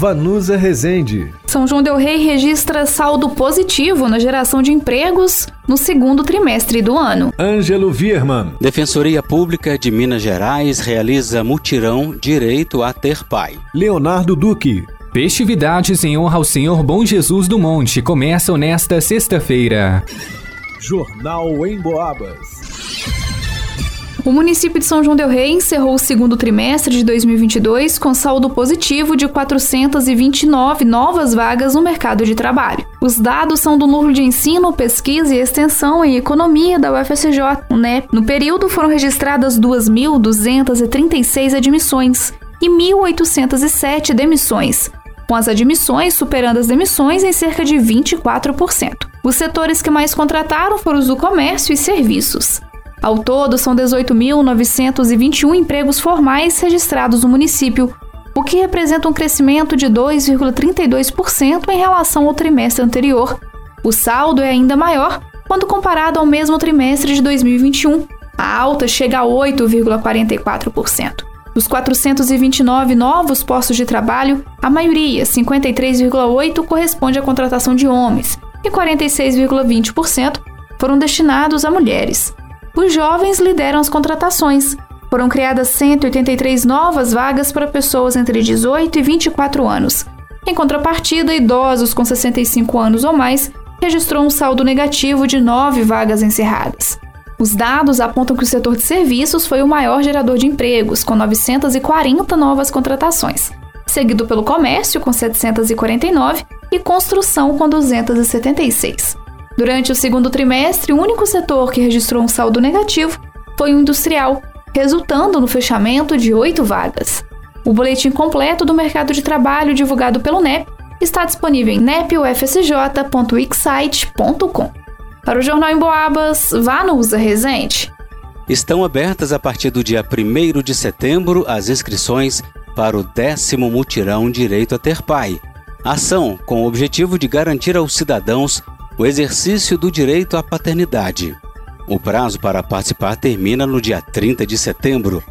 Vanusa Rezende. São João Del Rei registra saldo positivo na geração de empregos no segundo trimestre do ano. Ângelo Vierman. Defensoria Pública de Minas Gerais realiza mutirão Direito a Ter Pai. Leonardo Duque. Festividades em honra ao Senhor Bom Jesus do Monte começam nesta sexta-feira. Jornal em Boabas. O município de São João del Rei encerrou o segundo trimestre de 2022 com saldo positivo de 429 novas vagas no mercado de trabalho. Os dados são do Núcleo de Ensino, Pesquisa e Extensão em Economia da UFSJ. No período foram registradas 2.236 admissões e 1.807 demissões, com as admissões superando as demissões em cerca de 24%. Os setores que mais contrataram foram os do comércio e serviços. Ao todo, são 18.921 empregos formais registrados no município, o que representa um crescimento de 2,32% em relação ao trimestre anterior. O saldo é ainda maior quando comparado ao mesmo trimestre de 2021. A alta chega a 8,44%. Dos 429 novos postos de trabalho, a maioria, 53,8%, corresponde à contratação de homens e 46,20% foram destinados a mulheres. Os jovens lideram as contratações. Foram criadas 183 novas vagas para pessoas entre 18 e 24 anos. Em contrapartida, idosos com 65 anos ou mais registrou um saldo negativo de 9 vagas encerradas. Os dados apontam que o setor de serviços foi o maior gerador de empregos, com 940 novas contratações, seguido pelo comércio, com 749, e construção, com 276. Durante o segundo trimestre, o único setor que registrou um saldo negativo foi o industrial, resultando no fechamento de oito vagas. O boletim completo do mercado de trabalho divulgado pelo NEP está disponível em nepufsj.wixsite.com. Para o Jornal em Boabas, vá no Usa Resente. Estão abertas a partir do dia 1 de setembro as inscrições para o décimo mutirão Direito a Ter Pai. Ação com o objetivo de garantir aos cidadãos o exercício do direito à paternidade. O prazo para participar termina no dia 30 de setembro.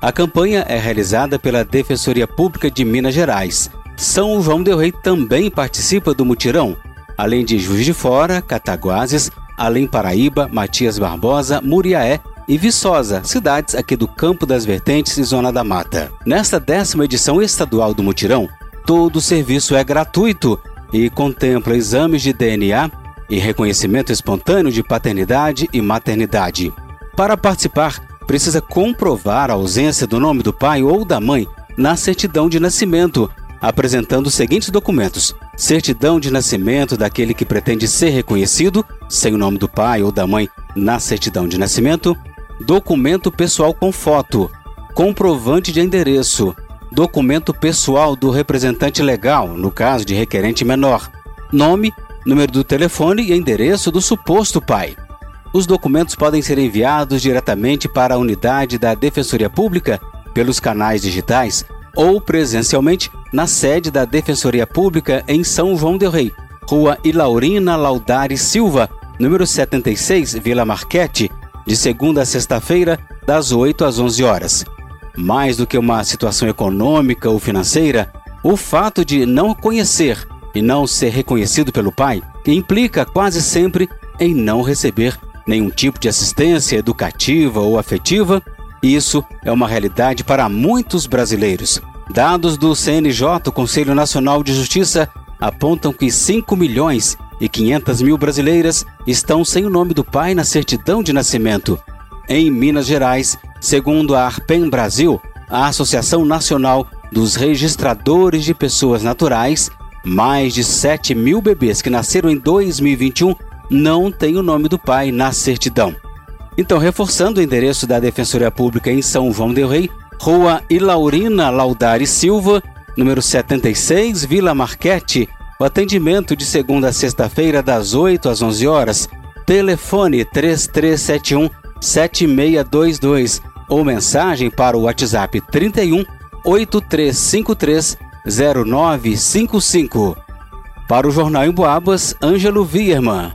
A campanha é realizada pela Defensoria Pública de Minas Gerais. São João del Rei também participa do mutirão, além de Juiz de Fora, Cataguases, Além Paraíba, Matias Barbosa, Muriaé e Viçosa, cidades aqui do Campo das Vertentes e Zona da Mata. Nesta décima edição estadual do mutirão, todo o serviço é gratuito e contempla exames de DNA, e reconhecimento espontâneo de paternidade e maternidade. Para participar, precisa comprovar a ausência do nome do pai ou da mãe na certidão de nascimento, apresentando os seguintes documentos: certidão de nascimento daquele que pretende ser reconhecido, sem o nome do pai ou da mãe na certidão de nascimento, documento pessoal com foto, comprovante de endereço, documento pessoal do representante legal, no caso de requerente menor, nome número do telefone e endereço do suposto pai. Os documentos podem ser enviados diretamente para a unidade da Defensoria Pública pelos canais digitais ou presencialmente na sede da Defensoria Pública em São João del Rei, Rua Ilaurina Laudari Silva, número 76, Vila Marquete, de segunda a sexta-feira, das 8 às 11 horas. Mais do que uma situação econômica ou financeira, o fato de não conhecer e não ser reconhecido pelo pai implica quase sempre em não receber nenhum tipo de assistência educativa ou afetiva. Isso é uma realidade para muitos brasileiros. Dados do CNJ, Conselho Nacional de Justiça, apontam que 5 milhões e 500 mil brasileiras estão sem o nome do pai na certidão de nascimento. Em Minas Gerais, segundo a Arpen Brasil, a Associação Nacional dos Registradores de Pessoas Naturais, mais de 7 mil bebês que nasceram em 2021 não têm o nome do pai na certidão. Então, reforçando o endereço da Defensoria Pública em São João del Rei, Rua Ilaurina Laudari Silva, número 76, Vila Marquete. O atendimento de segunda a sexta-feira, das 8 às 11 horas. Telefone 3371 7622 ou mensagem para o WhatsApp 31 8353 0955. Para o Jornal em Boabas, Ângelo Vierman.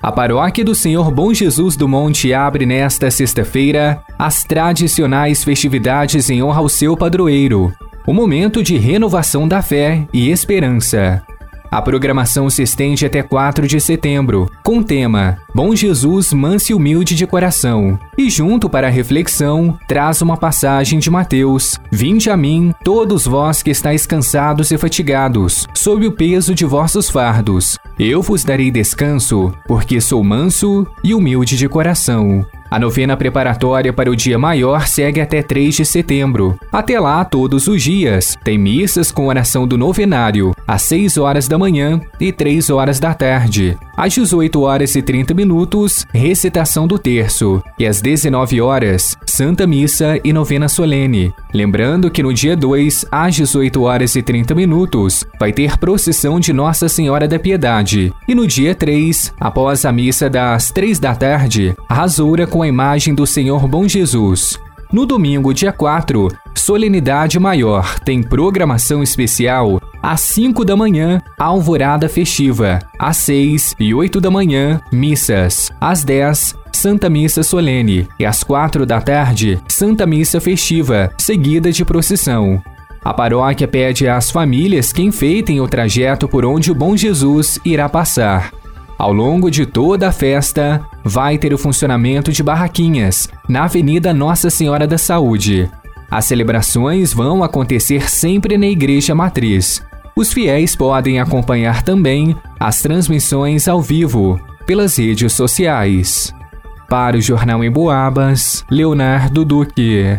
A paróquia do Senhor Bom Jesus do Monte abre nesta sexta-feira as tradicionais festividades em honra ao seu padroeiro, o momento de renovação da fé e esperança. A programação se estende até 4 de setembro, com o tema Bom Jesus, manso e humilde de coração. E junto para a reflexão, traz uma passagem de Mateus: Vinde a mim, todos vós que estáis cansados e fatigados, sob o peso de vossos fardos. Eu vos darei descanso, porque sou manso e humilde de coração. A novena preparatória para o dia maior segue até 3 de setembro. Até lá, todos os dias, tem missas com oração do novenário, às 6 horas da manhã e 3 horas da tarde. Às 18 horas e 30 minutos, recitação do terço. E às 19 horas, Santa Missa e novena solene. Lembrando que no dia 2, às 18 horas e 30 minutos, vai ter procissão de Nossa Senhora da Piedade. E no dia 3, após a missa das 3 da tarde, a rasura com a imagem do Senhor Bom Jesus. No domingo, dia 4, Solenidade Maior tem programação especial às 5 da manhã, alvorada festiva. Às 6 e 8 da manhã, missas. Às 10, Santa Missa Solene. E às 4 da tarde, Santa Missa Festiva, seguida de procissão. A paróquia pede às famílias que enfeitem o trajeto por onde o Bom Jesus irá passar. Ao longo de toda a festa, vai ter o funcionamento de barraquinhas na Avenida Nossa Senhora da Saúde. As celebrações vão acontecer sempre na Igreja Matriz. Os fiéis podem acompanhar também as transmissões ao vivo pelas redes sociais. Para o Jornal em Boabas, Leonardo Duque.